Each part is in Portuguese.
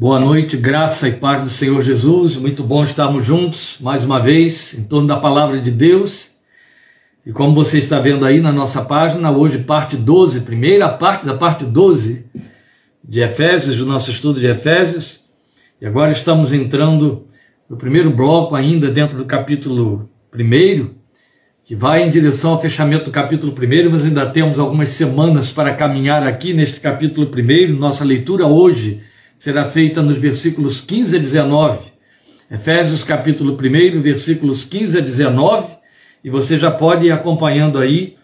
Boa noite, graça e paz do Senhor Jesus. Muito bom estarmos juntos mais uma vez em torno da palavra de Deus. E como você está vendo aí na nossa página, hoje parte 12, primeira parte da parte 12 de Efésios, do nosso estudo de Efésios. E agora estamos entrando no primeiro bloco ainda dentro do capítulo 1, que vai em direção ao fechamento do capítulo 1, mas ainda temos algumas semanas para caminhar aqui neste capítulo 1. Nossa leitura hoje será feita nos versículos 15 a 19. Efésios capítulo 1, versículos 15 a 19, e você já pode ir acompanhando aí,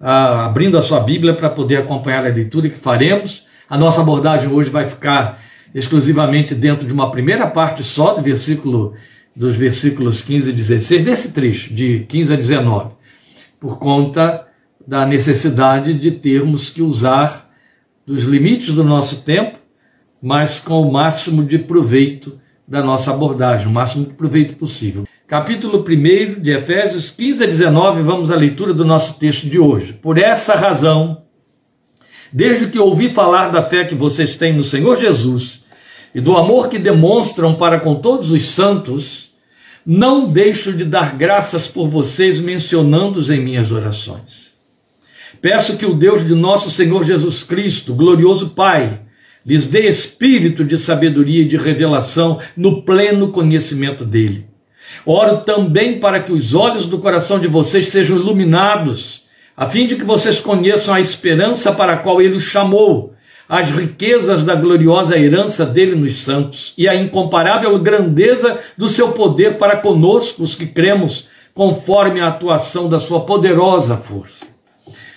ah, abrindo a sua Bíblia para poder acompanhar a leitura que faremos. A nossa abordagem hoje vai ficar exclusivamente dentro de uma primeira parte só do versículo dos versículos 15 e 16, desse trecho de 15 a 19, por conta da necessidade de termos que usar dos limites do nosso tempo mas com o máximo de proveito da nossa abordagem, o máximo de proveito possível. Capítulo 1 de Efésios 15 a 19, vamos à leitura do nosso texto de hoje. Por essa razão, desde que ouvi falar da fé que vocês têm no Senhor Jesus e do amor que demonstram para com todos os santos, não deixo de dar graças por vocês, mencionando-os em minhas orações. Peço que o Deus de nosso Senhor Jesus Cristo, glorioso Pai, lhes dê espírito de sabedoria e de revelação no pleno conhecimento dele. Oro também para que os olhos do coração de vocês sejam iluminados, a fim de que vocês conheçam a esperança para a qual ele os chamou, as riquezas da gloriosa herança dele nos santos e a incomparável grandeza do seu poder para conosco, os que cremos, conforme a atuação da sua poderosa força.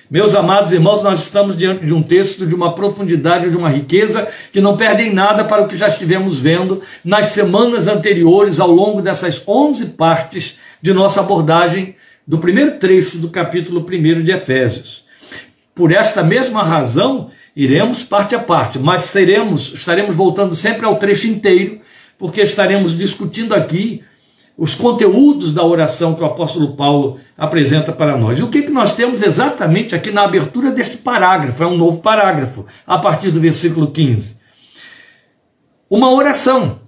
Meus amados irmãos, nós estamos diante de um texto de uma profundidade, de uma riqueza que não perdem nada para o que já estivemos vendo nas semanas anteriores, ao longo dessas 11 partes de nossa abordagem do primeiro trecho do capítulo 1 de Efésios. Por esta mesma razão, iremos parte a parte, mas seremos, estaremos voltando sempre ao trecho inteiro, porque estaremos discutindo aqui os conteúdos da oração que o apóstolo Paulo apresenta para nós. E o que, que nós temos exatamente aqui na abertura deste parágrafo? É um novo parágrafo, a partir do versículo 15. Uma oração.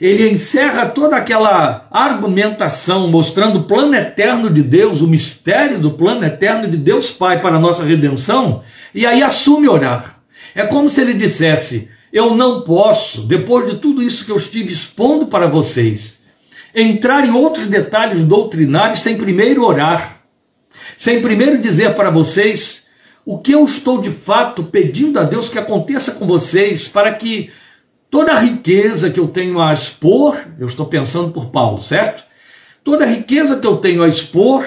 Ele encerra toda aquela argumentação mostrando o plano eterno de Deus, o mistério do plano eterno de Deus Pai para a nossa redenção, e aí assume orar. É como se ele dissesse: Eu não posso, depois de tudo isso que eu estive expondo para vocês, entrar em outros detalhes doutrinários sem primeiro orar, sem primeiro dizer para vocês o que eu estou de fato pedindo a Deus que aconteça com vocês para que toda a riqueza que eu tenho a expor, eu estou pensando por Paulo, certo? Toda a riqueza que eu tenho a expor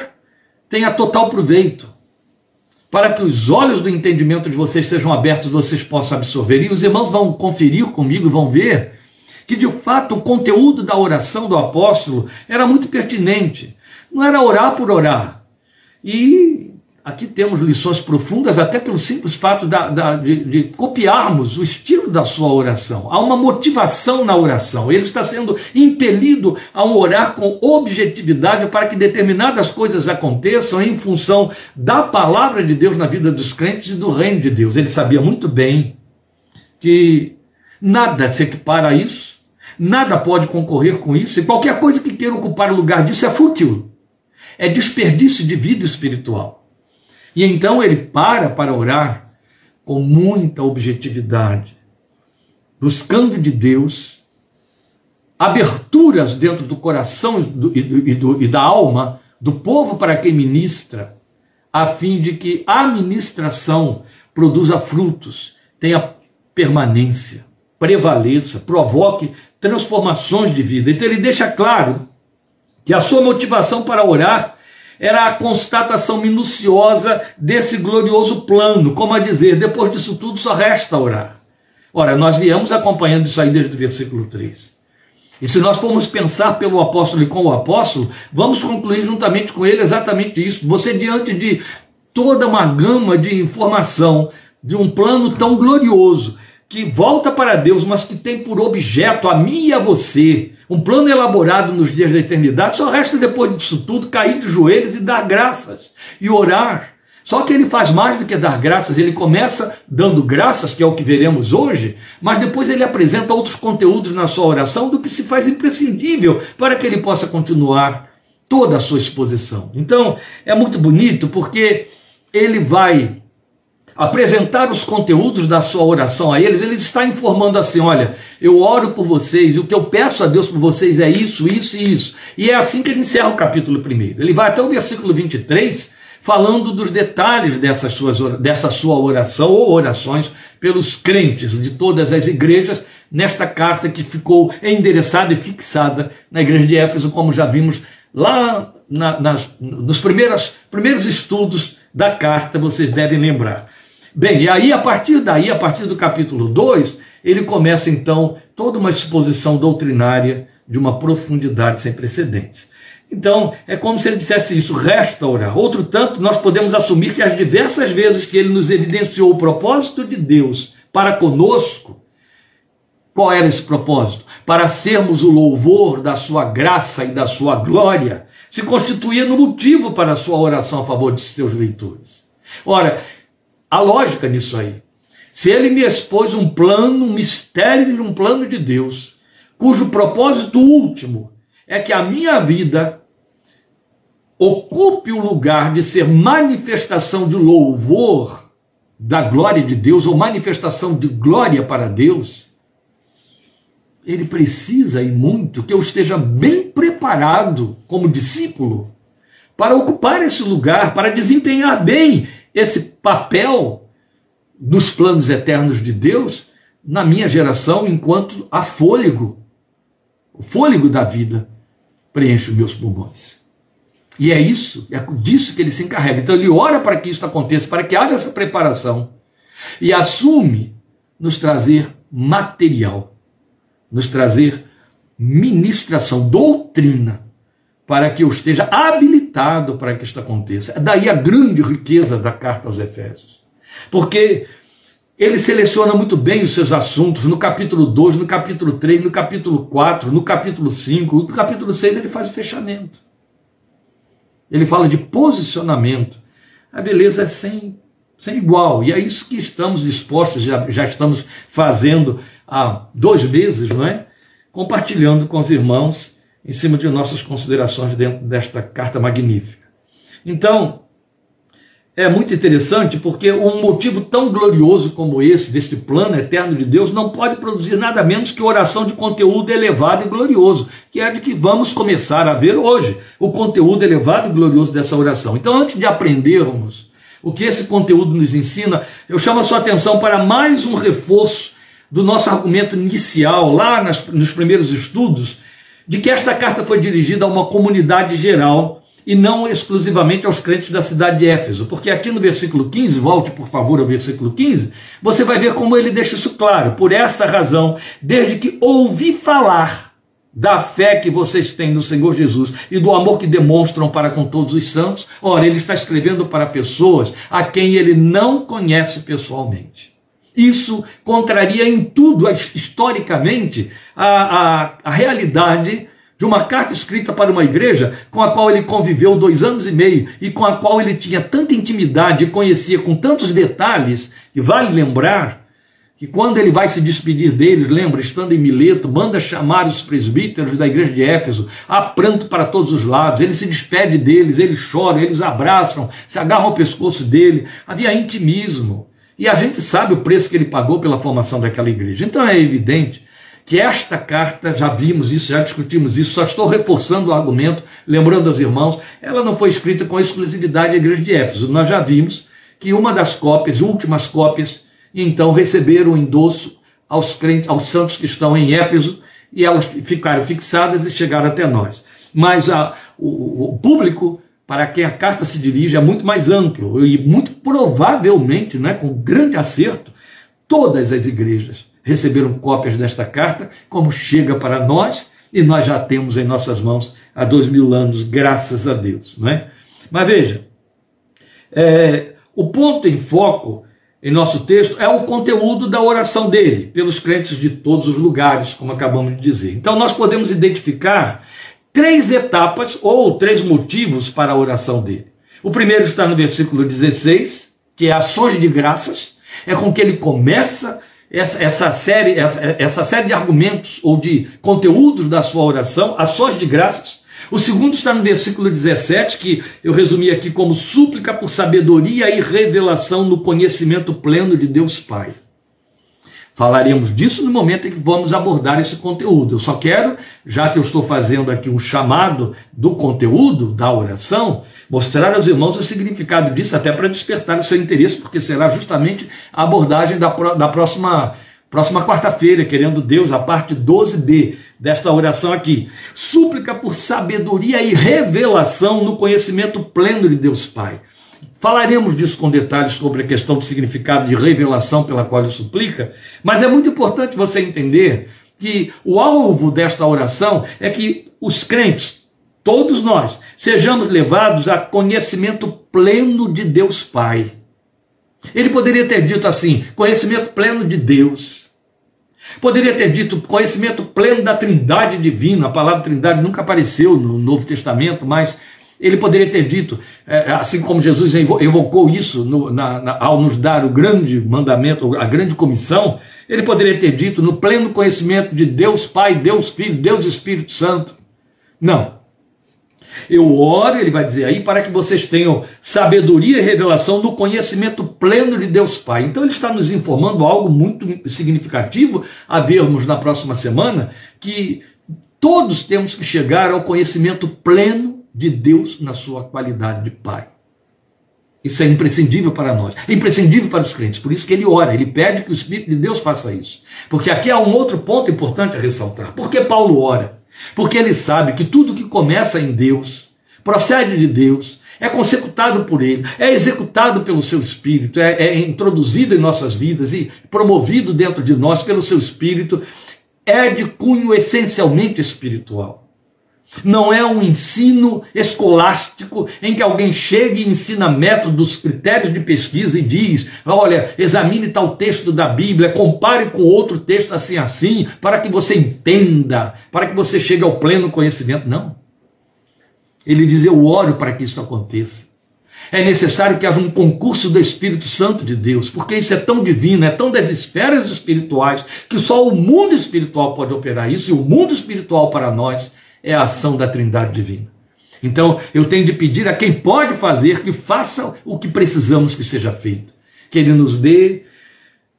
tenha total proveito, para que os olhos do entendimento de vocês sejam abertos, vocês possam absorver. E os irmãos vão conferir comigo vão ver que de fato o conteúdo da oração do apóstolo era muito pertinente. Não era orar por orar. E aqui temos lições profundas, até pelo simples fato da, da, de, de, copiarmos o estilo da sua oração. Há uma motivação na oração. Ele está sendo impelido a orar com objetividade para que determinadas coisas aconteçam em função da palavra de Deus na vida dos crentes e do reino de Deus. Ele sabia muito bem que Nada se equipara a isso, nada pode concorrer com isso, e qualquer coisa que queira ocupar o lugar disso é fútil, é desperdício de vida espiritual. E então ele para para orar com muita objetividade, buscando de Deus aberturas dentro do coração e, e, do, e da alma do povo para quem ministra, a fim de que a ministração produza frutos, tenha permanência prevaleça, provoque transformações de vida. Então ele deixa claro que a sua motivação para orar era a constatação minuciosa desse glorioso plano, como a dizer, depois disso tudo só resta orar. Ora, nós viemos acompanhando isso aí desde o versículo 3. E se nós formos pensar pelo apóstolo e com o apóstolo, vamos concluir juntamente com ele exatamente isso. Você, diante de toda uma gama de informação, de um plano tão glorioso, que volta para Deus, mas que tem por objeto a mim e a você, um plano elaborado nos dias da eternidade, só resta depois disso tudo cair de joelhos e dar graças e orar. Só que ele faz mais do que dar graças, ele começa dando graças, que é o que veremos hoje, mas depois ele apresenta outros conteúdos na sua oração do que se faz imprescindível para que ele possa continuar toda a sua exposição. Então, é muito bonito porque ele vai apresentar os conteúdos da sua oração a eles, ele está informando assim: olha, eu oro por vocês, e o que eu peço a Deus por vocês é isso, isso e isso. E é assim que ele encerra o capítulo 1. Ele vai até o versículo 23, falando dos detalhes dessas suas, dessa sua oração ou orações pelos crentes de todas as igrejas, nesta carta que ficou endereçada e fixada na igreja de Éfeso, como já vimos lá na, nas, nos primeiros, primeiros estudos da carta, vocês devem lembrar. Bem, e aí a partir daí, a partir do capítulo 2, ele começa então toda uma exposição doutrinária de uma profundidade sem precedentes. Então, é como se ele dissesse isso, resta orar. Outro tanto, nós podemos assumir que as diversas vezes que ele nos evidenciou o propósito de Deus para conosco, qual era esse propósito? Para sermos o louvor da sua graça e da sua glória, se constituía no motivo para a sua oração a favor de seus leitores. Ora, a lógica nisso aí. Se ele me expôs um plano, um mistério e um plano de Deus, cujo propósito último é que a minha vida ocupe o lugar de ser manifestação de louvor da glória de Deus, ou manifestação de glória para Deus, ele precisa e muito que eu esteja bem preparado como discípulo para ocupar esse lugar, para desempenhar bem esse papel nos planos eternos de Deus na minha geração enquanto há fôlego. O fôlego da vida preenche os meus pulmões. E é isso, é disso que ele se encarrega. Então ele ora para que isso aconteça, para que haja essa preparação. E assume nos trazer material, nos trazer ministração, doutrina, para que eu esteja habilitado para que isto aconteça. Daí a grande riqueza da carta aos Efésios. Porque ele seleciona muito bem os seus assuntos no capítulo 2, no capítulo 3, no capítulo 4, no capítulo 5, no capítulo 6 ele faz o fechamento. Ele fala de posicionamento. A beleza é sem, sem igual. E é isso que estamos dispostos, já, já estamos fazendo há dois meses, não é? Compartilhando com os irmãos em cima de nossas considerações dentro desta carta magnífica. Então, é muito interessante porque um motivo tão glorioso como esse, deste plano eterno de Deus, não pode produzir nada menos que oração de conteúdo elevado e glorioso, que é de que vamos começar a ver hoje, o conteúdo elevado e glorioso dessa oração. Então, antes de aprendermos o que esse conteúdo nos ensina, eu chamo a sua atenção para mais um reforço do nosso argumento inicial, lá nos primeiros estudos, de que esta carta foi dirigida a uma comunidade geral e não exclusivamente aos crentes da cidade de Éfeso, porque aqui no versículo 15, volte por favor ao versículo 15, você vai ver como ele deixa isso claro. Por esta razão, desde que ouvi falar da fé que vocês têm no Senhor Jesus e do amor que demonstram para com todos os santos, ora, ele está escrevendo para pessoas a quem ele não conhece pessoalmente. Isso contraria em tudo, historicamente, a, a, a realidade de uma carta escrita para uma igreja com a qual ele conviveu dois anos e meio e com a qual ele tinha tanta intimidade e conhecia com tantos detalhes. E vale lembrar que quando ele vai se despedir deles, lembra, estando em Mileto, manda chamar os presbíteros da igreja de Éfeso, há pranto para todos os lados, ele se despede deles, eles choram, eles abraçam, se agarram ao pescoço dele, havia intimismo. E a gente sabe o preço que ele pagou pela formação daquela igreja. Então é evidente que esta carta, já vimos isso, já discutimos isso, só estou reforçando o argumento, lembrando aos irmãos, ela não foi escrita com exclusividade à igreja de Éfeso. Nós já vimos que uma das cópias, últimas cópias, então receberam o endosso aos crentes, aos santos que estão em Éfeso, e elas ficaram fixadas e chegaram até nós. Mas a, o, o público para quem a carta se dirige é muito mais amplo e muito provavelmente, né, com grande acerto, todas as igrejas receberam cópias desta carta, como chega para nós, e nós já temos em nossas mãos há dois mil anos, graças a Deus. Não é? Mas veja, é, o ponto em foco em nosso texto é o conteúdo da oração dele, pelos crentes de todos os lugares, como acabamos de dizer. Então nós podemos identificar três etapas ou três motivos para a oração dele. O primeiro está no versículo 16, que é ações de graças, é com que ele começa essa, essa, série, essa, essa série de argumentos ou de conteúdos da sua oração, ações de graças. O segundo está no versículo 17, que eu resumi aqui como súplica por sabedoria e revelação no conhecimento pleno de Deus Pai. Falaremos disso no momento em que vamos abordar esse conteúdo. Eu só quero, já que eu estou fazendo aqui um chamado do conteúdo da oração, mostrar aos irmãos o significado disso, até para despertar o seu interesse, porque será justamente a abordagem da, da próxima, próxima quarta-feira, querendo Deus, a parte 12b desta oração aqui. Súplica por sabedoria e revelação no conhecimento pleno de Deus Pai. Falaremos disso com detalhes sobre a questão do significado de revelação pela qual ele suplica, mas é muito importante você entender que o alvo desta oração é que os crentes, todos nós, sejamos levados a conhecimento pleno de Deus Pai. Ele poderia ter dito assim: conhecimento pleno de Deus. Poderia ter dito conhecimento pleno da Trindade divina. A palavra Trindade nunca apareceu no Novo Testamento, mas ele poderia ter dito, é, assim como Jesus evocou isso no, na, na, ao nos dar o grande mandamento, a grande comissão, ele poderia ter dito no pleno conhecimento de Deus Pai, Deus Filho, Deus Espírito Santo. Não. Eu oro, ele vai dizer aí, para que vocês tenham sabedoria e revelação no conhecimento pleno de Deus Pai. Então ele está nos informando algo muito significativo a vermos na próxima semana, que todos temos que chegar ao conhecimento pleno de Deus na sua qualidade de Pai. Isso é imprescindível para nós, é imprescindível para os crentes. Por isso que ele ora, ele pede que o Espírito de Deus faça isso. Porque aqui há um outro ponto importante a ressaltar. Por que Paulo ora? Porque ele sabe que tudo que começa em Deus, procede de Deus, é consecutado por Ele, é executado pelo Seu Espírito, é, é introduzido em nossas vidas e promovido dentro de nós pelo Seu Espírito, é de cunho essencialmente espiritual. Não é um ensino escolástico em que alguém chega e ensina métodos, critérios de pesquisa e diz: olha, examine tal texto da Bíblia, compare com outro texto assim assim, para que você entenda, para que você chegue ao pleno conhecimento. Não. Ele diz: eu oro para que isso aconteça. É necessário que haja um concurso do Espírito Santo de Deus, porque isso é tão divino, é tão das esferas espirituais, que só o mundo espiritual pode operar isso, e o mundo espiritual para nós é a ação da Trindade Divina. Então, eu tenho de pedir a quem pode fazer que faça o que precisamos que seja feito. Que Ele nos dê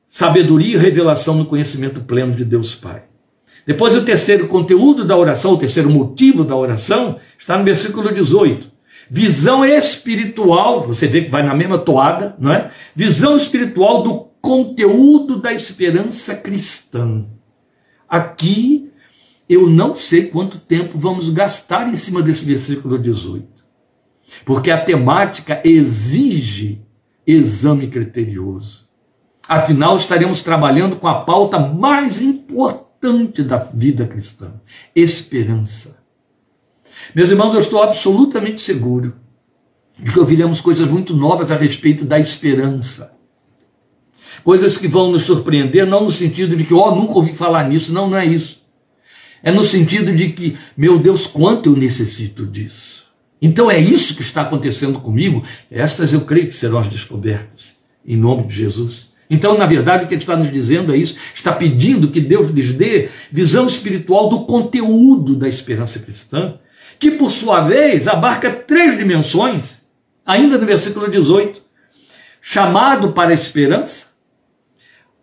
sabedoria e revelação no conhecimento pleno de Deus Pai. Depois, o terceiro conteúdo da oração, o terceiro motivo da oração, está no versículo 18. Visão espiritual, você vê que vai na mesma toada, não é? Visão espiritual do conteúdo da esperança cristã. Aqui eu não sei quanto tempo vamos gastar em cima desse versículo 18. Porque a temática exige exame criterioso. Afinal, estaremos trabalhando com a pauta mais importante da vida cristã: esperança. Meus irmãos, eu estou absolutamente seguro de que ouviremos coisas muito novas a respeito da esperança. Coisas que vão nos surpreender, não no sentido de que, ó, oh, nunca ouvi falar nisso. Não, não é isso. É no sentido de que, meu Deus, quanto eu necessito disso. Então é isso que está acontecendo comigo. Estas eu creio que serão as descobertas, em nome de Jesus. Então, na verdade, o que ele está nos dizendo é isso: está pedindo que Deus lhes dê visão espiritual do conteúdo da esperança cristã, que por sua vez abarca três dimensões, ainda no versículo 18: chamado para a esperança,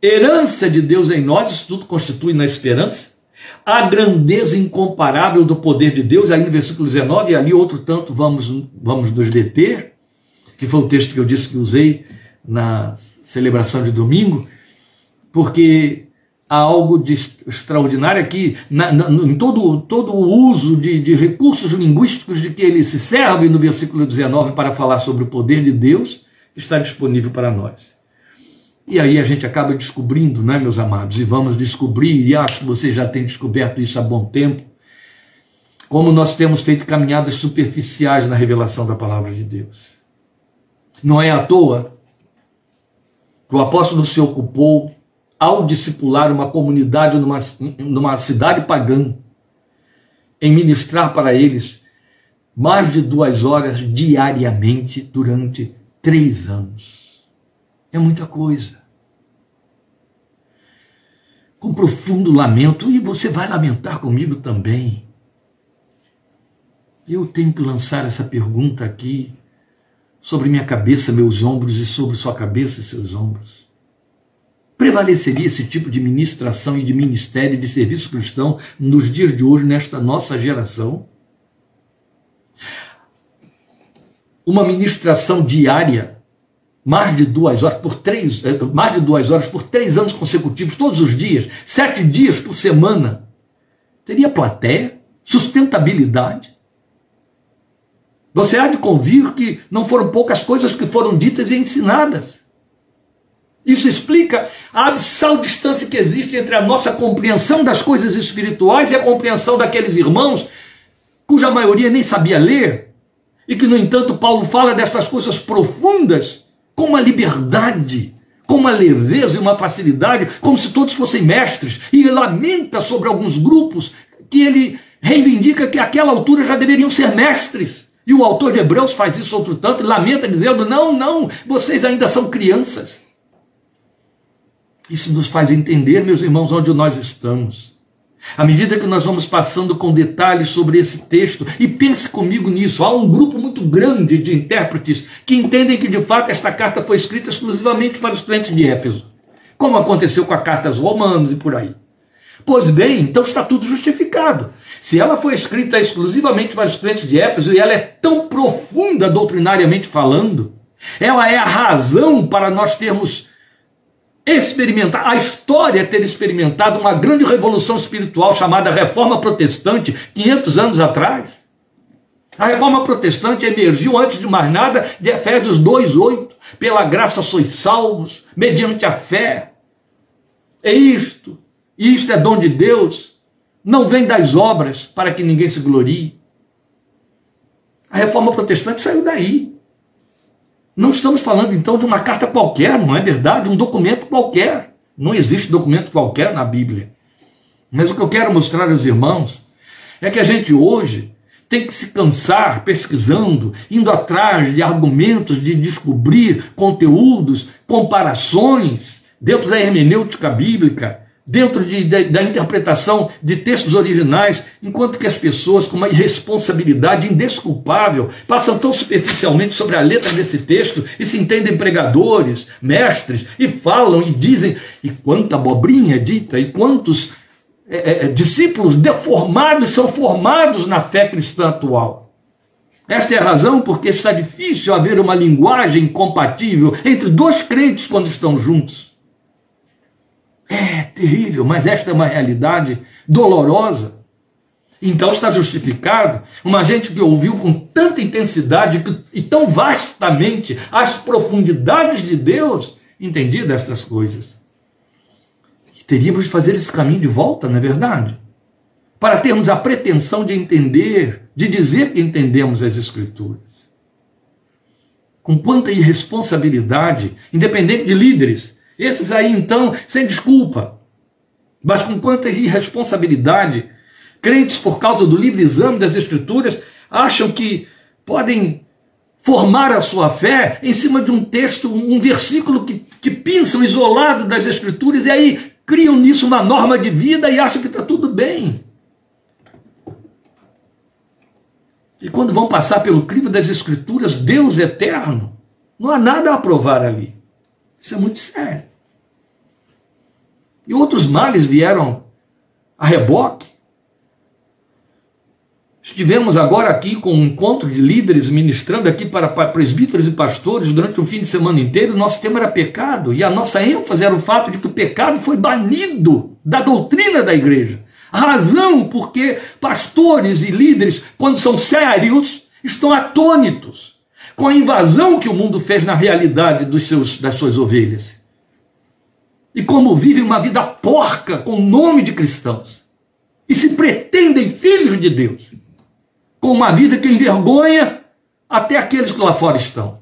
herança de Deus em nós, isso tudo constitui na esperança a grandeza incomparável do poder de Deus, aí no versículo 19, e ali outro tanto vamos, vamos nos deter, que foi o texto que eu disse que usei na celebração de domingo, porque há algo de extraordinário aqui, na, na, em todo, todo o uso de, de recursos linguísticos de que ele se serve no versículo 19 para falar sobre o poder de Deus, está disponível para nós. E aí a gente acaba descobrindo, né, meus amados? E vamos descobrir, e acho que você já tem descoberto isso há bom tempo, como nós temos feito caminhadas superficiais na revelação da palavra de Deus. Não é à toa que o apóstolo se ocupou, ao discipular uma comunidade numa, numa cidade pagã, em ministrar para eles mais de duas horas diariamente durante três anos. É muita coisa. Com profundo lamento, e você vai lamentar comigo também. Eu tenho que lançar essa pergunta aqui sobre minha cabeça, meus ombros e sobre sua cabeça e seus ombros. Prevaleceria esse tipo de ministração e de ministério e de serviço cristão nos dias de hoje, nesta nossa geração? Uma ministração diária, mais de duas horas por três, eh, mais de duas horas por três anos consecutivos, todos os dias, sete dias por semana, teria plateia, sustentabilidade? Você há de convir que não foram poucas coisas que foram ditas e ensinadas. Isso explica a abissal distância que existe entre a nossa compreensão das coisas espirituais e a compreensão daqueles irmãos cuja maioria nem sabia ler, e que, no entanto, Paulo fala destas coisas profundas com uma liberdade, com uma leveza e uma facilidade, como se todos fossem mestres, e lamenta sobre alguns grupos que ele reivindica que àquela altura já deveriam ser mestres. E o autor de Hebreus faz isso outro tanto e lamenta dizendo: não, não, vocês ainda são crianças. Isso nos faz entender, meus irmãos, onde nós estamos. À medida que nós vamos passando com detalhes sobre esse texto, e pense comigo nisso, há um grupo muito grande de intérpretes que entendem que de fato esta carta foi escrita exclusivamente para os crentes de Éfeso, como aconteceu com a carta aos Romanos e por aí. Pois bem, então está tudo justificado. Se ela foi escrita exclusivamente para os crentes de Éfeso e ela é tão profunda doutrinariamente falando, ela é a razão para nós termos experimentar, a história ter experimentado uma grande revolução espiritual chamada Reforma Protestante, 500 anos atrás. A Reforma Protestante emergiu, antes de mais nada, de Efésios 2,8. Pela graça sois salvos, mediante a fé. É isto. Isto é dom de Deus. Não vem das obras para que ninguém se glorie. A Reforma Protestante saiu daí. Não estamos falando então de uma carta qualquer, não é verdade? Um documento qualquer. Não existe documento qualquer na Bíblia. Mas o que eu quero mostrar aos irmãos é que a gente hoje tem que se cansar pesquisando, indo atrás de argumentos, de descobrir conteúdos, comparações dentro da hermenêutica bíblica, dentro de, de, da interpretação de textos originais, enquanto que as pessoas, com uma irresponsabilidade indesculpável, passam tão superficialmente sobre a letra desse texto e se entendem pregadores, mestres, e falam e dizem, e quanta abobrinha é dita, e quantos é, é, discípulos deformados são formados na fé cristã atual. Esta é a razão porque está difícil haver uma linguagem compatível entre dois crentes quando estão juntos. É terrível, mas esta é uma realidade dolorosa. Então está justificado uma gente que ouviu com tanta intensidade e tão vastamente as profundidades de Deus, entendia destas coisas. Teríamos de fazer esse caminho de volta, não é verdade? Para termos a pretensão de entender, de dizer que entendemos as Escrituras. Com quanta irresponsabilidade, independente de líderes, esses aí, então, sem desculpa, mas com quanta irresponsabilidade, crentes, por causa do livre exame das Escrituras, acham que podem formar a sua fé em cima de um texto, um versículo que, que pinçam isolado das Escrituras e aí criam nisso uma norma de vida e acham que está tudo bem. E quando vão passar pelo crivo das Escrituras, Deus eterno, não há nada a aprovar ali. Isso é muito sério. E outros males vieram a reboque. Estivemos agora aqui com um encontro de líderes ministrando aqui para presbíteros e pastores durante o fim de semana inteiro. Nosso tema era pecado e a nossa ênfase era o fato de que o pecado foi banido da doutrina da igreja. A razão porque pastores e líderes, quando são sérios, estão atônitos com a invasão que o mundo fez na realidade dos seus, das suas ovelhas e como vivem uma vida porca com o nome de cristãos e se pretendem filhos de Deus, com uma vida que envergonha até aqueles que lá fora estão.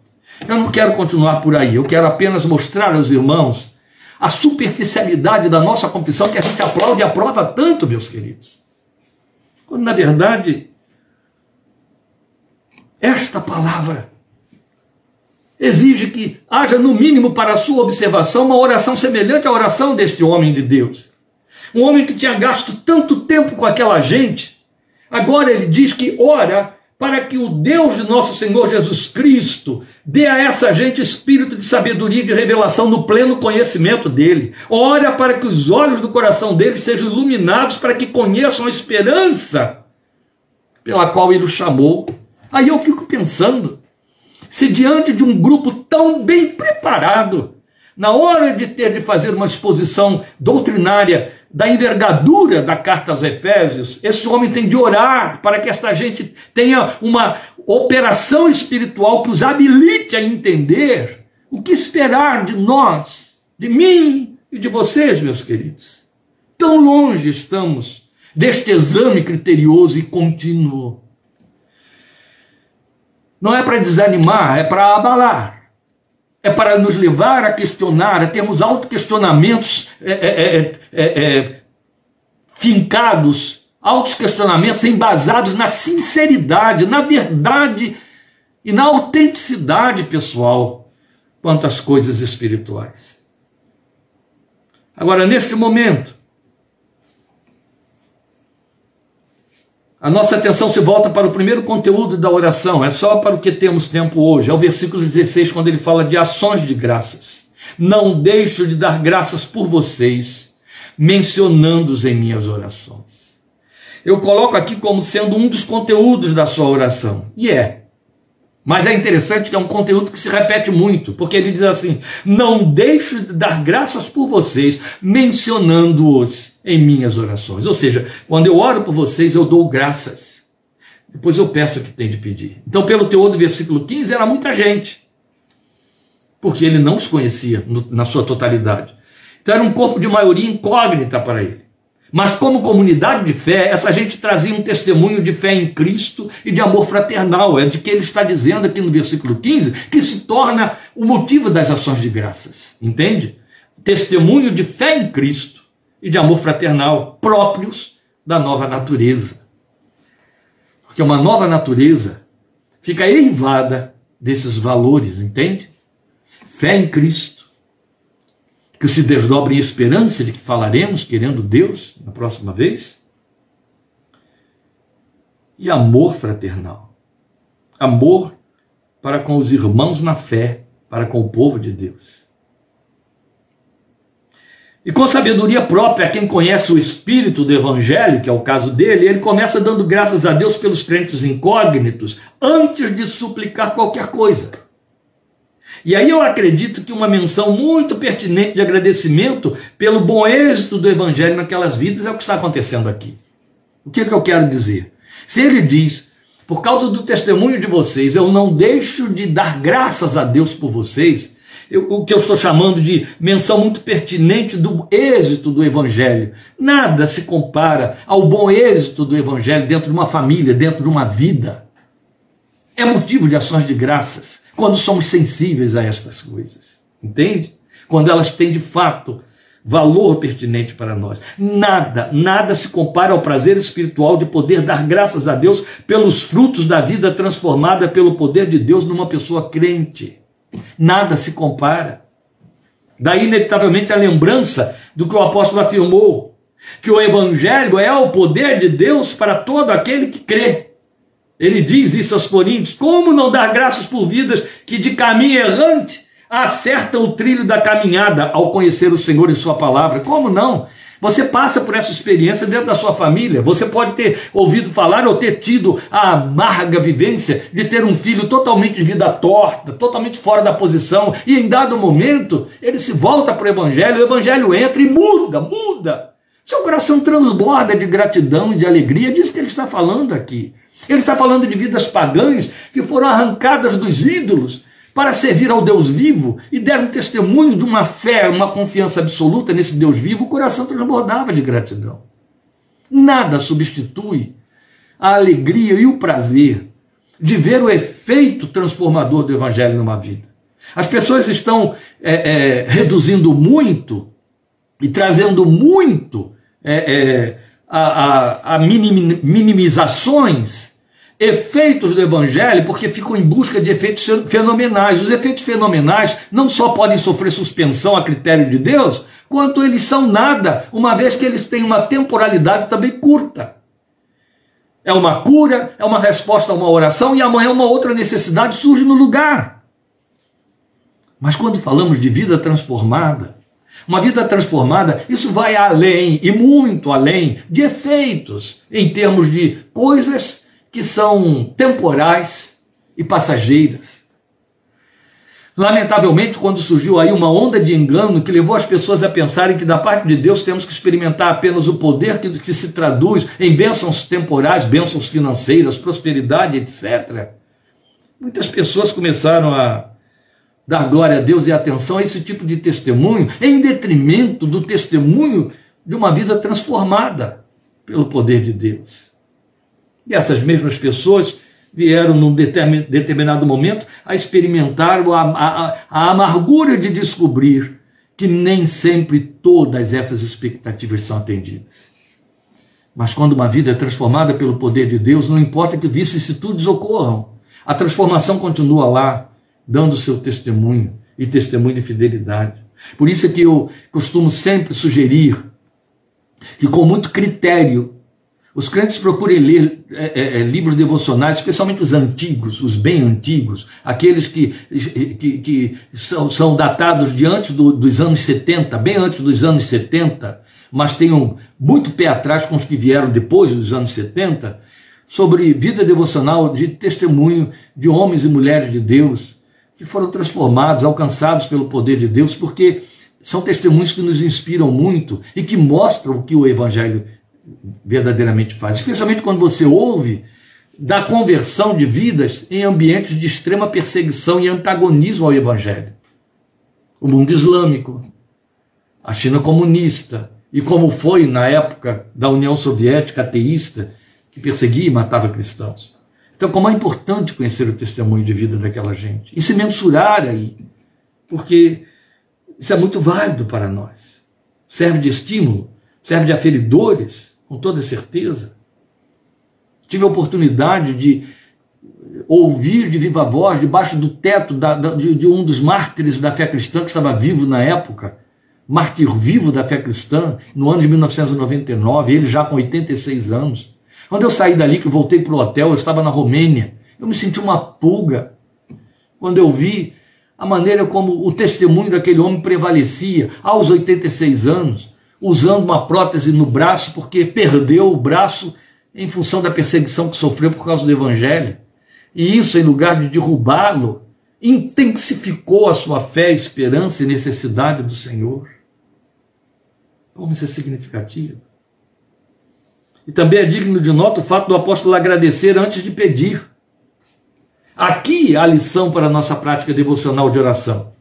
Eu não quero continuar por aí, eu quero apenas mostrar aos irmãos a superficialidade da nossa confissão que a gente aplaude e aprova tanto, meus queridos. Quando na verdade esta palavra exige que haja, no mínimo, para a sua observação, uma oração semelhante à oração deste homem de Deus. Um homem que tinha gasto tanto tempo com aquela gente, agora ele diz que ora para que o Deus de nosso Senhor Jesus Cristo dê a essa gente espírito de sabedoria e de revelação no pleno conhecimento dele. Ora para que os olhos do coração deles sejam iluminados para que conheçam a esperança pela qual ele o chamou. Aí eu fico pensando, se diante de um grupo tão bem preparado, na hora de ter de fazer uma exposição doutrinária da envergadura da carta aos Efésios, esse homem tem de orar para que esta gente tenha uma operação espiritual que os habilite a entender o que esperar de nós, de mim e de vocês, meus queridos. Tão longe estamos deste exame criterioso e contínuo. Não é para desanimar, é para abalar é para nos levar a questionar, a termos autoquestionamentos é, é, é, é, é fincados, embasados na sinceridade, na verdade e na autenticidade pessoal quanto às coisas espirituais. Agora, neste momento, A nossa atenção se volta para o primeiro conteúdo da oração, é só para o que temos tempo hoje. É o versículo 16, quando ele fala de ações de graças. Não deixo de dar graças por vocês, mencionando-os em minhas orações. Eu coloco aqui como sendo um dos conteúdos da sua oração, e é. Mas é interessante que é um conteúdo que se repete muito, porque ele diz assim: Não deixo de dar graças por vocês, mencionando-os em minhas orações. Ou seja, quando eu oro por vocês, eu dou graças. Depois eu peço o que tem de pedir. Então, pelo teor do versículo 15, era muita gente. Porque ele não os conhecia na sua totalidade. Então era um corpo de maioria incógnita para ele. Mas como comunidade de fé, essa gente trazia um testemunho de fé em Cristo e de amor fraternal. É de que ele está dizendo aqui no versículo 15 que se torna o motivo das ações de graças. Entende? Testemunho de fé em Cristo e de amor fraternal próprios da nova natureza. Porque uma nova natureza fica eivada desses valores, entende? Fé em Cristo, que se desdobra em esperança de que falaremos, querendo Deus, na próxima vez, e amor fraternal. Amor para com os irmãos na fé, para com o povo de Deus. E com sabedoria própria, quem conhece o espírito do evangelho, que é o caso dele, ele começa dando graças a Deus pelos crentes incógnitos, antes de suplicar qualquer coisa. E aí eu acredito que uma menção muito pertinente de agradecimento pelo bom êxito do evangelho naquelas vidas é o que está acontecendo aqui. O que, é que eu quero dizer? Se ele diz, por causa do testemunho de vocês, eu não deixo de dar graças a Deus por vocês, o que eu estou chamando de menção muito pertinente do êxito do Evangelho. Nada se compara ao bom êxito do Evangelho dentro de uma família, dentro de uma vida. É motivo de ações de graças quando somos sensíveis a estas coisas. Entende? Quando elas têm de fato valor pertinente para nós. Nada, nada se compara ao prazer espiritual de poder dar graças a Deus pelos frutos da vida transformada pelo poder de Deus numa pessoa crente. Nada se compara. Daí, inevitavelmente, a lembrança do que o apóstolo afirmou: que o Evangelho é o poder de Deus para todo aquele que crê. Ele diz isso aos Coríntios: como não dar graças por vidas que de caminho errante acertam o trilho da caminhada ao conhecer o Senhor e Sua palavra? Como não? Você passa por essa experiência dentro da sua família. Você pode ter ouvido falar ou ter tido a amarga vivência de ter um filho totalmente de vida torta, totalmente fora da posição, e em dado momento ele se volta para o Evangelho, o Evangelho entra e muda, muda. Seu coração transborda de gratidão e de alegria, diz que ele está falando aqui. Ele está falando de vidas pagãs que foram arrancadas dos ídolos para servir ao Deus vivo e deram testemunho de uma fé, uma confiança absoluta nesse Deus vivo, o coração transbordava de gratidão. Nada substitui a alegria e o prazer de ver o efeito transformador do Evangelho numa vida. As pessoas estão é, é, reduzindo muito e trazendo muito é, é a, a, a minimizações efeitos do evangelho porque ficam em busca de efeitos fenomenais. Os efeitos fenomenais não só podem sofrer suspensão a critério de Deus, quanto eles são nada, uma vez que eles têm uma temporalidade também curta. É uma cura, é uma resposta a uma oração e amanhã uma outra necessidade surge no lugar. Mas quando falamos de vida transformada, uma vida transformada, isso vai além e muito além de efeitos em termos de coisas que são temporais e passageiras. Lamentavelmente, quando surgiu aí uma onda de engano que levou as pessoas a pensarem que da parte de Deus temos que experimentar apenas o poder que, que se traduz em bênçãos temporais, bênçãos financeiras, prosperidade, etc. Muitas pessoas começaram a dar glória a Deus e atenção a esse tipo de testemunho, em detrimento do testemunho de uma vida transformada pelo poder de Deus. E essas mesmas pessoas vieram num determinado momento a experimentar a, a, a amargura de descobrir que nem sempre todas essas expectativas são atendidas. Mas quando uma vida é transformada pelo poder de Deus, não importa que vicissitudes ocorram, a transformação continua lá, dando seu testemunho e testemunho de fidelidade. Por isso é que eu costumo sempre sugerir que, com muito critério, os crentes procurem ler é, é, é, livros devocionais, especialmente os antigos, os bem antigos, aqueles que, que, que são, são, datados de antes do, dos anos 70, bem antes dos anos 70, mas tenham muito pé atrás com os que vieram depois dos anos 70, sobre vida devocional de testemunho de homens e mulheres de Deus que foram transformados, alcançados pelo poder de Deus, porque são testemunhos que nos inspiram muito e que mostram que o Evangelho verdadeiramente faz, especialmente quando você ouve da conversão de vidas em ambientes de extrema perseguição e antagonismo ao Evangelho. O mundo islâmico, a China comunista, e como foi na época da União Soviética ateísta, que perseguia e matava cristãos. Então, como é importante conhecer o testemunho de vida daquela gente e se mensurar aí, porque isso é muito válido para nós. Serve de estímulo, serve de aferidores com toda certeza. Tive a oportunidade de ouvir de viva voz, debaixo do teto da, da, de, de, um dos mártires da fé cristã, que estava vivo na época, mártir vivo da fé cristã, no ano de 1999, ele já com 86 anos. Quando eu saí dali, que voltei para o hotel, eu estava na Romênia, eu me senti uma pulga. Quando eu vi a maneira como o testemunho daquele homem prevalecia aos 86 anos, usando uma prótese no braço porque perdeu o braço em função da perseguição que sofreu por causa do evangelho. E isso, em lugar de derrubá-lo, intensificou a sua fé, esperança e necessidade do Senhor. Como isso é significativo. E também é digno de nota o fato do apóstolo agradecer antes de pedir. Aqui a lição para a nossa prática devocional de oração.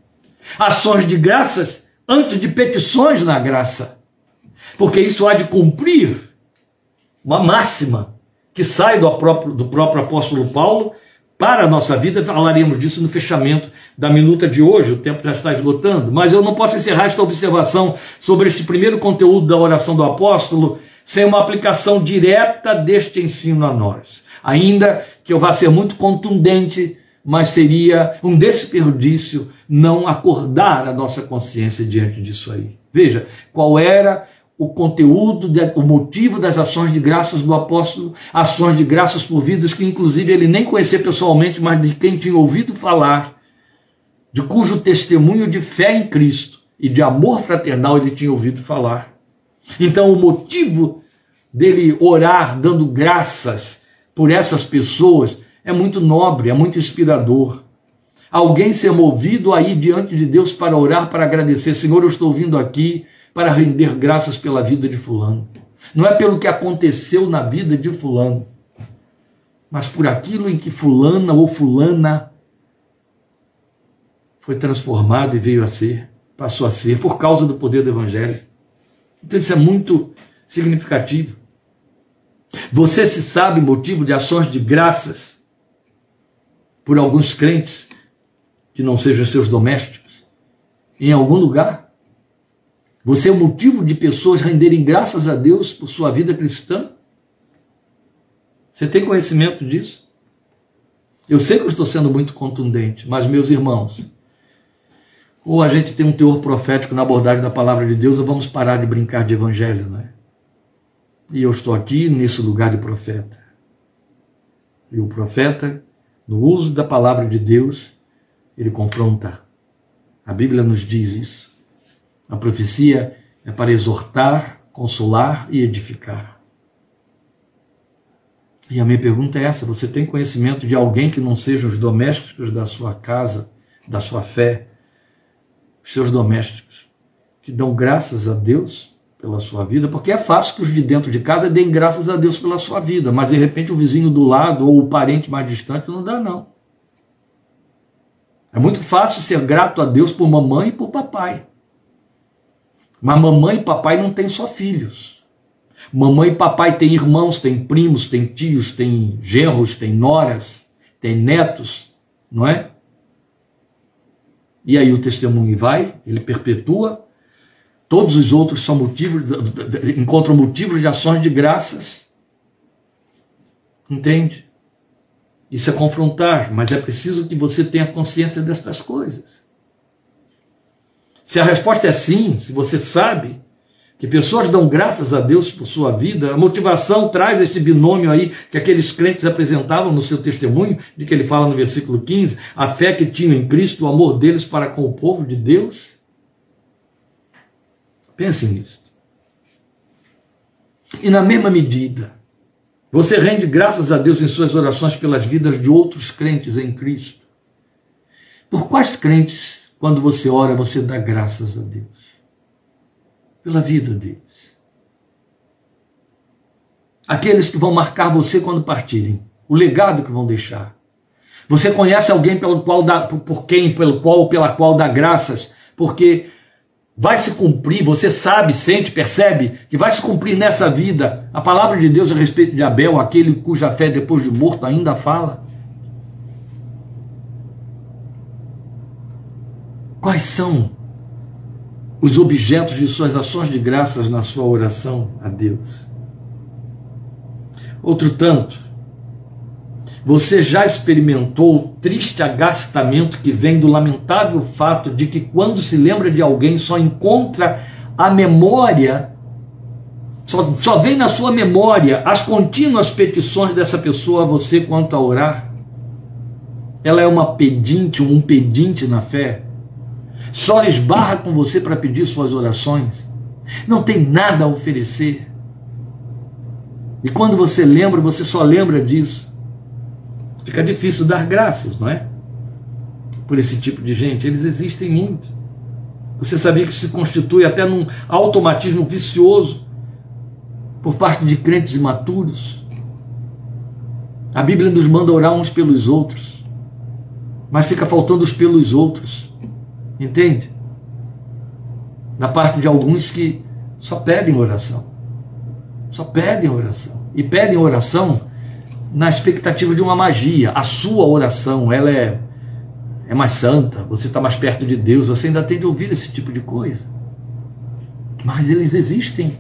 Ações de graças antes de petições na graça porque isso há de cumprir uma máxima que sai do próprio, do próprio apóstolo Paulo para a nossa vida. Falaremos disso no fechamento da minuta de hoje, o tempo já está esgotando, mas eu não posso encerrar esta observação sobre este primeiro conteúdo da oração do apóstolo sem uma aplicação direta deste ensino a nós. Ainda que eu vá ser muito contundente, mas seria um desperdício não acordar a nossa consciência diante disso aí. Veja, qual era o conteúdo, o motivo das ações de graças do apóstolo, ações de graças por vidas que, inclusive, ele nem conhecia pessoalmente, mas de quem tinha ouvido falar, de cujo testemunho de fé em Cristo e de amor fraternal ele tinha ouvido falar. Então, o motivo dele orar dando graças por essas pessoas é muito nobre, é muito inspirador. Alguém ser movido a ir diante de Deus para orar, para agradecer, Senhor, eu estou vindo aqui para render graças pela vida de Fulano. Não é pelo que aconteceu na vida de Fulano, mas por aquilo em que Fulana ou Fulana foi transformado e veio a ser, passou a ser, por causa do poder do Evangelho. Então isso é muito significativo. Você se sabe motivo de ações de graças por alguns crentes que não sejam seus domésticos em algum lugar? Você é o motivo de pessoas renderem graças a Deus por sua vida cristã? Você tem conhecimento disso? Eu sei que eu estou sendo muito contundente, mas, meus irmãos, ou a gente tem um teor profético na abordagem da palavra de Deus, ou vamos parar de brincar de evangelho, não é? E eu estou aqui nesse lugar de profeta. E o profeta, no uso da palavra de Deus, ele confronta. A Bíblia nos diz isso. A profecia é para exortar, consolar e edificar. E a minha pergunta é essa: você tem conhecimento de alguém que não sejam os domésticos da sua casa, da sua fé, os seus domésticos, que dão graças a Deus pela sua vida? Porque é fácil que os de dentro de casa deem graças a Deus pela sua vida, mas de repente o vizinho do lado ou o parente mais distante não dá, não. É muito fácil ser grato a Deus por mamãe e por papai. Mas mamãe e papai não têm só filhos. Mamãe e papai têm irmãos, têm primos, têm tios, têm genros, têm noras, têm netos, não é? E aí o testemunho vai, ele perpetua. Todos os outros são motivos, encontram motivos de ações de graças. Entende? Isso é confrontar, mas é preciso que você tenha consciência destas coisas. Se a resposta é sim, se você sabe que pessoas dão graças a Deus por sua vida, a motivação traz este binômio aí que aqueles crentes apresentavam no seu testemunho, de que ele fala no versículo 15, a fé que tinham em Cristo, o amor deles para com o povo de Deus. Pense nisso. E na mesma medida, você rende graças a Deus em suas orações pelas vidas de outros crentes em Cristo. Por quais crentes quando você ora, você dá graças a Deus pela vida deles. Aqueles que vão marcar você quando partirem, o legado que vão deixar. Você conhece alguém pelo qual dá, por quem, pelo qual ou pela qual dá graças, porque vai se cumprir, você sabe, sente, percebe que vai se cumprir nessa vida a palavra de Deus a respeito de Abel, aquele cuja fé depois de morto ainda fala. Quais são os objetos de suas ações de graças na sua oração a Deus? Outro tanto, você já experimentou o triste agastamento que vem do lamentável fato de que quando se lembra de alguém só encontra a memória, só, só vem na sua memória as contínuas petições dessa pessoa a você quanto a orar? Ela é uma pedinte, um pedinte na fé? Só esbarra com você para pedir suas orações, não tem nada a oferecer. E quando você lembra, você só lembra disso. Fica difícil dar graças, não é? Por esse tipo de gente. Eles existem muito. Você sabia que se constitui até num automatismo vicioso por parte de crentes imaturos? A Bíblia nos manda orar uns pelos outros, mas fica faltando os pelos outros. Entende? Da parte de alguns que só pedem oração. Só pedem oração. E pedem oração na expectativa de uma magia. A sua oração, ela é, é mais santa, você está mais perto de Deus, você ainda tem de ouvir esse tipo de coisa. Mas eles existem.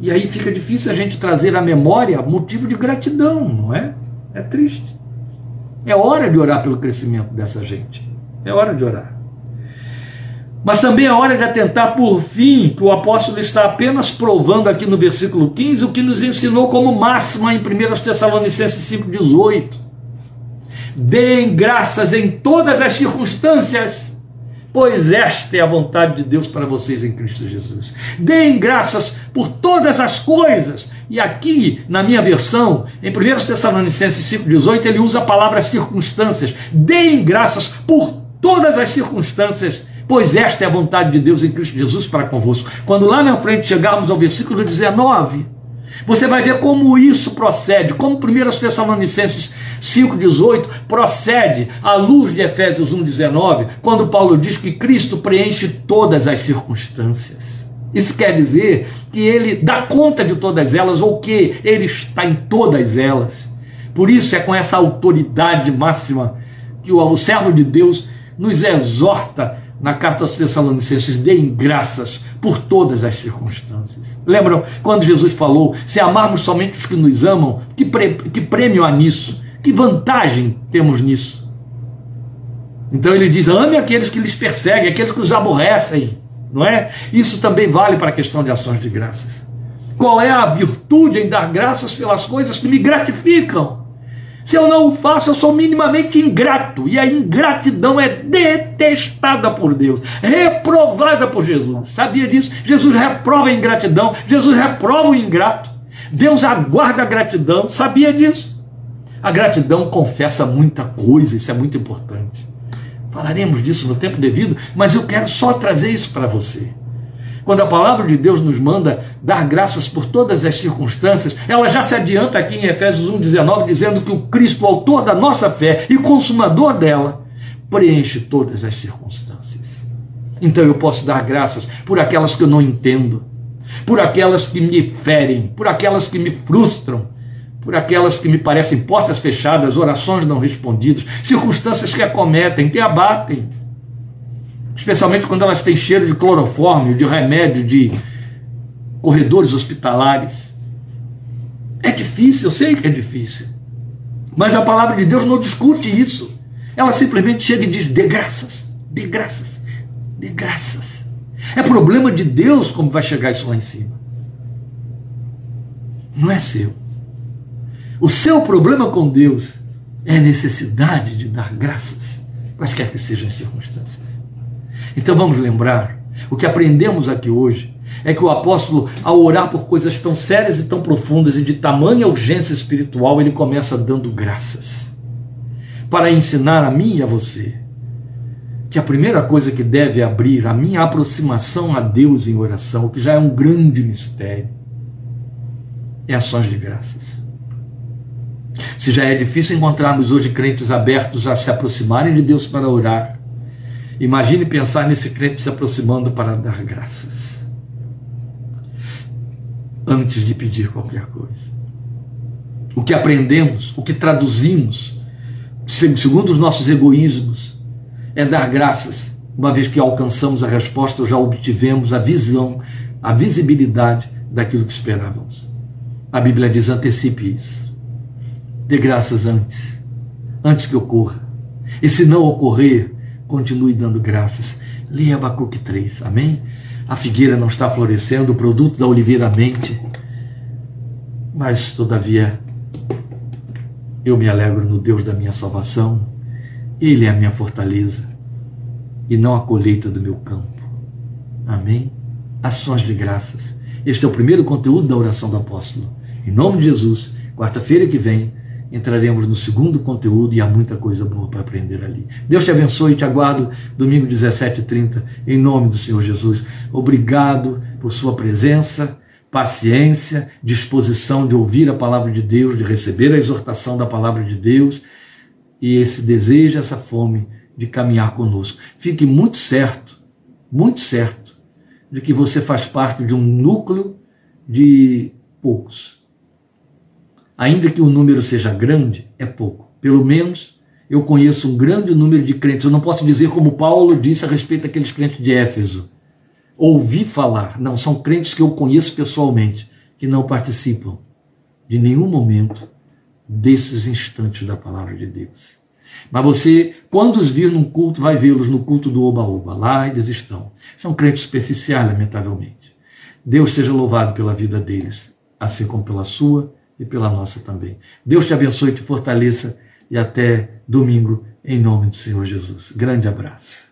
E aí fica difícil a gente trazer à memória motivo de gratidão, não é? É triste. É hora de orar pelo crescimento dessa gente. É hora de orar. Mas também é hora de atentar por fim que o apóstolo está apenas provando aqui no versículo 15 o que nos ensinou como máxima em 1 Tessalonicenses 5,18. Deem graças em todas as circunstâncias, pois esta é a vontade de Deus para vocês em Cristo Jesus. Deem graças por todas as coisas. E aqui, na minha versão, em 1 Tessalonicenses 5,18, ele usa a palavra circunstâncias. Deem graças por todas as circunstâncias, pois esta é a vontade de Deus em Cristo Jesus para convosco. Quando lá na frente chegarmos ao versículo 19, você vai ver como isso procede, como 1 Tessalonicenses 5,18 procede à luz de Efésios 1,19, quando Paulo diz que Cristo preenche todas as circunstâncias. Isso quer dizer que ele dá conta de todas elas, ou que ele está em todas elas. Por isso é com essa autoridade máxima que o, servo de Deus nos exorta na carta aos Tessalonicenses: deem graças por todas as circunstâncias. Lembram quando Jesus falou: se amarmos somente os que nos amam, que, pre, que prêmio há nisso? Que vantagem temos nisso? Então ele diz: ame aqueles que lhes perseguem, aqueles que os aborrecem, não é? Isso também vale para a questão de ações de graças. Qual é a virtude em dar graças pelas coisas que me gratificam? Se eu não o faço, eu sou minimamente ingrato. E a ingratidão é detestada por Deus, reprovada por Jesus. Sabia disso? Jesus reprova a ingratidão, Jesus reprova o ingrato. Deus aguarda a gratidão. Sabia disso? A gratidão confessa muita coisa, isso é muito importante. Falaremos disso no tempo devido, mas eu quero só trazer isso para você. Quando a palavra de Deus nos manda dar graças por todas as circunstâncias, ela já se adianta aqui em Efésios 1,19, dizendo que o Cristo, autor da nossa fé e consumador dela, preenche todas as circunstâncias. Então eu posso dar graças por aquelas que eu não entendo, por aquelas que me ferem, por aquelas que me frustram, por aquelas que me parecem portas fechadas, orações não respondidas, circunstâncias que acometem, que abatem. Especialmente quando elas têm cheiro de clorofórmio, de remédio, de corredores hospitalares. É difícil, eu sei que é difícil. Mas a palavra de Deus não discute isso. Ela simplesmente chega e diz: dê graças, dê graças, dê graças. É problema de Deus como vai chegar isso lá em cima. Não é seu. O seu problema com Deus é a necessidade de dar graças, quaisquer que sejam as circunstâncias. Então vamos lembrar, o que aprendemos aqui hoje é que o apóstolo, ao orar por coisas tão sérias e tão profundas e de tamanha urgência espiritual, ele começa dando graças. Para ensinar a mim e a você que a primeira coisa que deve abrir a minha aproximação a Deus em oração, que já é um grande mistério, é ações de graças. Se já é difícil encontrarmos hoje crentes abertos a se aproximarem de Deus para orar, imagine pensar nesse crente se aproximando para dar graças. Antes de pedir qualquer coisa. O que aprendemos, o que traduzimos, segundo os nossos egoísmos, é dar graças, uma vez que alcançamos a resposta, já obtivemos a visão, a visibilidade daquilo que esperávamos. A Bíblia diz: antecipe isso. Dê graças antes, antes que ocorra. E se não ocorrer, continue dando graças. Leia Abacuque 3, amém? A figueira não está florescendo, o produto da oliveira mente, mas todavia eu me alegro no Deus da minha salvação, Ele é a minha fortaleza e não a colheita do meu campo. Amém? Ações de graças. Este é o primeiro conteúdo da oração do apóstolo. Em nome de Jesus, quarta-feira que vem, entraremos no segundo conteúdo e há muita coisa boa para aprender ali. Deus te abençoe e te aguardo domingo 17h30, em nome do Senhor Jesus. Obrigado por sua presença, paciência, disposição de ouvir a palavra de Deus, de receber a exortação da palavra de Deus e esse desejo, essa fome de caminhar conosco. Fique muito certo, muito certo, de que você faz parte de um núcleo de poucos ainda que o número seja grande, é pouco. Pelo menos eu conheço um grande número de crentes. Eu não posso dizer como Paulo disse a respeito daqueles crentes de Éfeso. Ouvi falar. Não, são crentes que eu conheço pessoalmente, que não participam de nenhum momento desses instantes da palavra de Deus. Mas você, quando os vir num culto, vai vê-los no culto do Oba-Oba. Lá eles estão. São crentes superficiais, lamentavelmente. Deus seja louvado pela vida deles, assim como pela sua e pela nossa também. Deus te abençoe, te fortaleça e até domingo, em nome do Senhor Jesus. Grande abraço.